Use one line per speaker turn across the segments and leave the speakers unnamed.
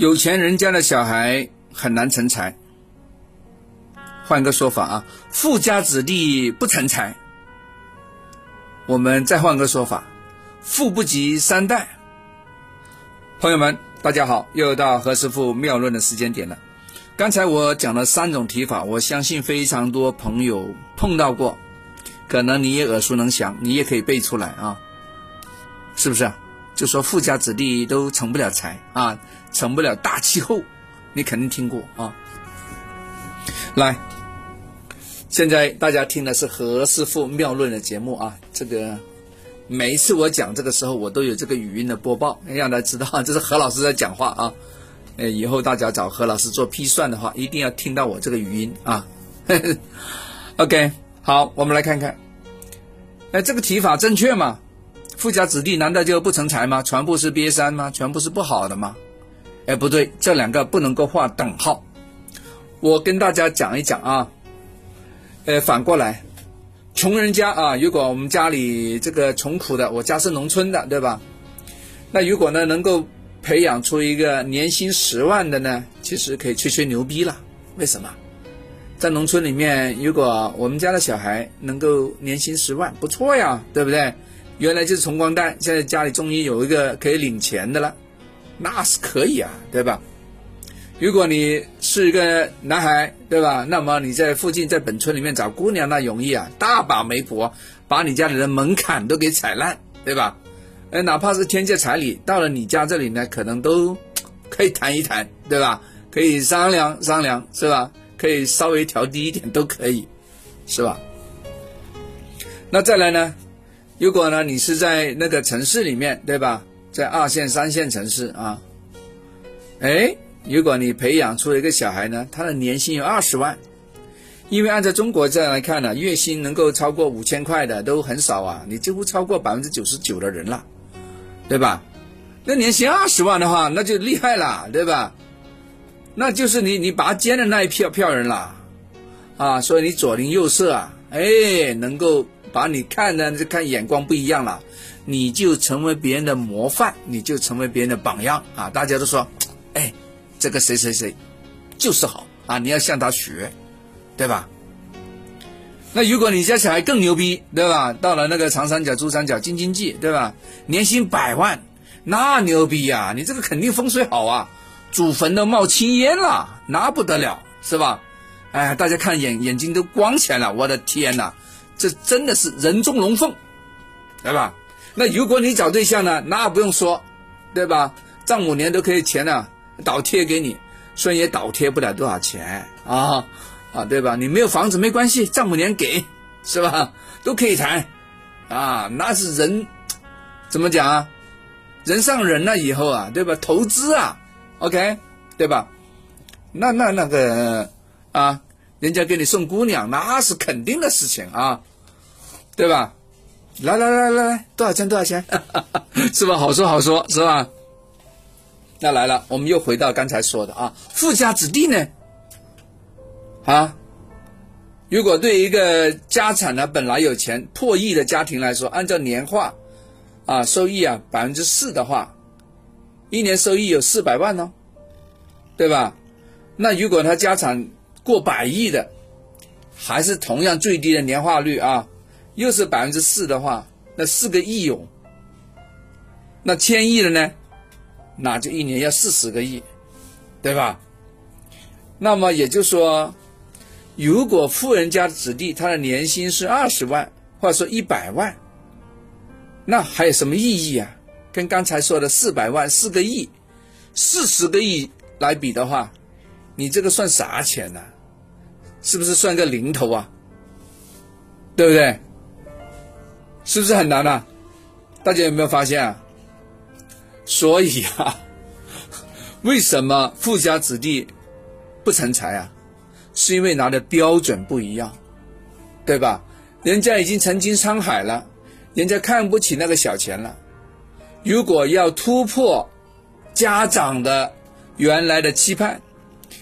有钱人家的小孩很难成才。换个说法啊，富家子弟不成才。我们再换个说法，富不及三代。朋友们，大家好，又到何师傅妙论的时间点了。刚才我讲了三种提法，我相信非常多朋友碰到过，可能你也耳熟能详，你也可以背出来啊，是不是？就说富家子弟都成不了才啊，成不了大气候，你肯定听过啊。来，现在大家听的是何师傅妙论的节目啊，这个每一次我讲这个时候，我都有这个语音的播报，让大家知道 这是何老师在讲话啊。呃，以后大家找何老师做批算的话，一定要听到我这个语音啊。OK，好，我们来看看，哎，这个提法正确吗？富家子弟难道就不成才吗？全部是瘪三吗？全部是不好的吗？哎，不对，这两个不能够画等号。我跟大家讲一讲啊，呃，反过来，穷人家啊，如果我们家里这个穷苦的，我家是农村的，对吧？那如果呢，能够培养出一个年薪十万的呢，其实可以吹吹牛逼了。为什么？在农村里面，如果我们家的小孩能够年薪十万，不错呀，对不对？原来就是穷光蛋，现在家里终于有一个可以领钱的了，那是可以啊，对吧？如果你是一个男孩，对吧？那么你在附近在本村里面找姑娘那容易啊，大把媒婆把你家里的门槛都给踩烂，对吧？哎，哪怕是天价彩礼，到了你家这里呢，可能都可以谈一谈，对吧？可以商量商量，是吧？可以稍微调低一点都可以，是吧？那再来呢？如果呢，你是在那个城市里面，对吧？在二线、三线城市啊，哎，如果你培养出一个小孩呢，他的年薪有二十万，因为按照中国这样来看呢，月薪能够超过五千块的都很少啊，你几乎超过百分之九十九的人了。对吧？那年薪二十万的话，那就厉害了，对吧？那就是你你拔尖的那一票票人了，啊，所以你左邻右舍啊，哎，能够把你看的就看眼光不一样了，你就成为别人的模范，你就成为别人的榜样啊！大家都说，哎，这个谁谁谁就是好啊，你要向他学，对吧？那如果你家小孩更牛逼，对吧？到了那个长三角、珠三角、京津冀，对吧？年薪百万，那牛逼呀！你这个肯定风水好啊，祖坟都冒青烟了，那不得了，是吧？哎，大家看眼眼睛都光起来了，我的天哪，这真的是人中龙凤，对吧？那如果你找对象呢，那不用说，对吧？丈母娘都可以钱呢倒贴给你，虽然也倒贴不了多少钱啊。啊，对吧？你没有房子没关系，丈母娘给，是吧？都可以谈，啊，那是人，怎么讲啊？人上人了以后啊，对吧？投资啊，OK，对吧？那那那个啊，人家给你送姑娘，那是肯定的事情啊，对吧？来来来来来，多少钱？多少钱？是吧？好说好说，是吧？那来了，我们又回到刚才说的啊，富家子弟呢？啊，如果对一个家产呢本来有钱破亿的家庭来说，按照年化啊收益啊百分之四的话，一年收益有四百万呢，对吧？那如果他家产过百亿的，还是同样最低的年化率啊，又是百分之四的话，那四个亿有，那千亿的呢，那就一年要四十个亿，对吧？那么也就是说。如果富人家的子弟他的年薪是二十万，或者说一百万，那还有什么意义啊？跟刚才说的四百万、四个亿、四十个亿来比的话，你这个算啥钱呢？是不是算个零头啊？对不对？是不是很难啊？大家有没有发现啊？所以啊，为什么富家子弟不成才啊？是因为拿的标准不一样，对吧？人家已经曾经沧海了，人家看不起那个小钱了。如果要突破家长的原来的期盼，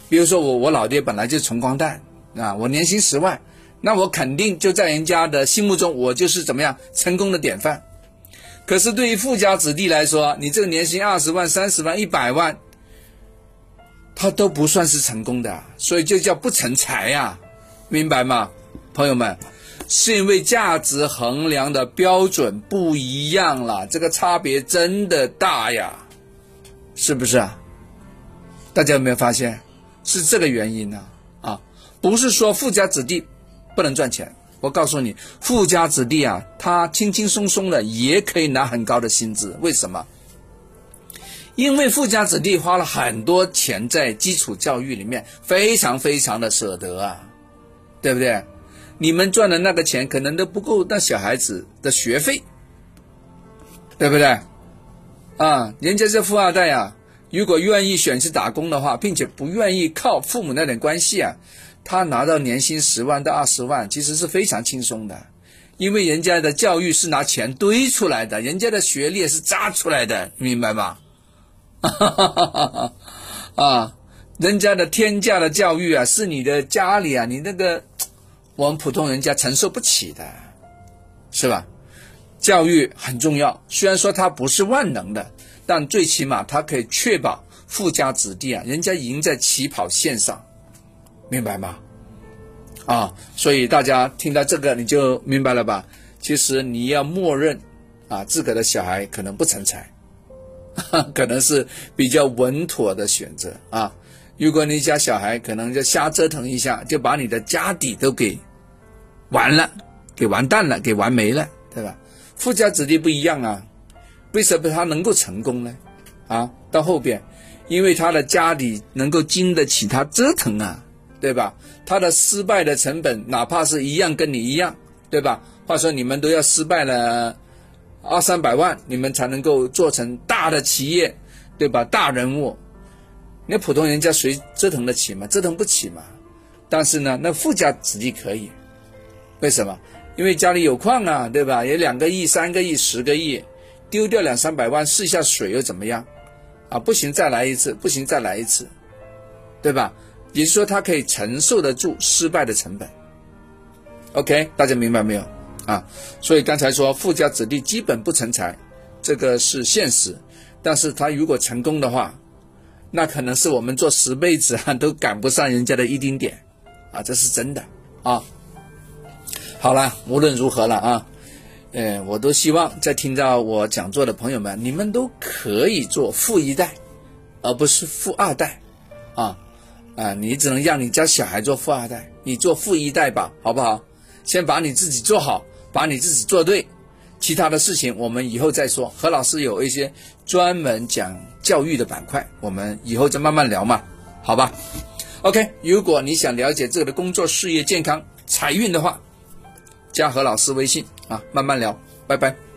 比如说我我老爹本来就穷光蛋啊，我年薪十万，那我肯定就在人家的心目中，我就是怎么样成功的典范。可是对于富家子弟来说，你这个年薪二十万、三十万、一百万，他都不算是成功的，所以就叫不成才呀，明白吗，朋友们？是因为价值衡量的标准不一样了，这个差别真的大呀，是不是啊？大家有没有发现？是这个原因呢？啊，不是说富家子弟不能赚钱，我告诉你，富家子弟啊，他轻轻松松的也可以拿很高的薪资，为什么？因为富家子弟花了很多钱在基础教育里面，非常非常的舍得啊，对不对？你们赚的那个钱可能都不够那小孩子的学费，对不对？啊，人家是富二代啊，如果愿意选去打工的话，并且不愿意靠父母那点关系啊，他拿到年薪十万到二十万，其实是非常轻松的，因为人家的教育是拿钱堆出来的，人家的学历是扎出来的，明白吗？啊，人家的天价的教育啊，是你的家里啊，你那个。我们普通人家承受不起的，是吧？教育很重要，虽然说它不是万能的，但最起码它可以确保富家子弟啊，人家赢在起跑线上，明白吗？啊，所以大家听到这个你就明白了吧？其实你要默认啊，自个的小孩可能不成才，可能是比较稳妥的选择啊。如果你家小孩可能就瞎折腾一下，就把你的家底都给。完了，给完蛋了，给完没了，对吧？富家子弟不一样啊，为什么他能够成功呢？啊，到后边，因为他的家里能够经得起他折腾啊，对吧？他的失败的成本，哪怕是一样跟你一样，对吧？话说你们都要失败了二三百万，你们才能够做成大的企业，对吧？大人物，那普通人家谁折腾得起嘛？折腾不起嘛。但是呢，那富家子弟可以。为什么？因为家里有矿啊，对吧？有两个亿、三个亿、十个亿，丢掉两三百万试一下水又怎么样？啊，不行再来一次，不行再来一次，对吧？也就是说，他可以承受得住失败的成本。OK，大家明白没有？啊，所以刚才说富家子弟基本不成才，这个是现实。但是他如果成功的话，那可能是我们做十辈子啊都赶不上人家的一丁点，啊，这是真的啊。好了，无论如何了啊，呃，我都希望在听到我讲座的朋友们，你们都可以做富一代，而不是富二代，啊啊，你只能让你家小孩做富二代，你做富一代吧，好不好？先把你自己做好，把你自己做对，其他的事情我们以后再说。何老师有一些专门讲教育的板块，我们以后再慢慢聊嘛，好吧？OK，如果你想了解这个的工作、事业、健康、财运的话。加何老师微信啊，慢慢聊，拜拜。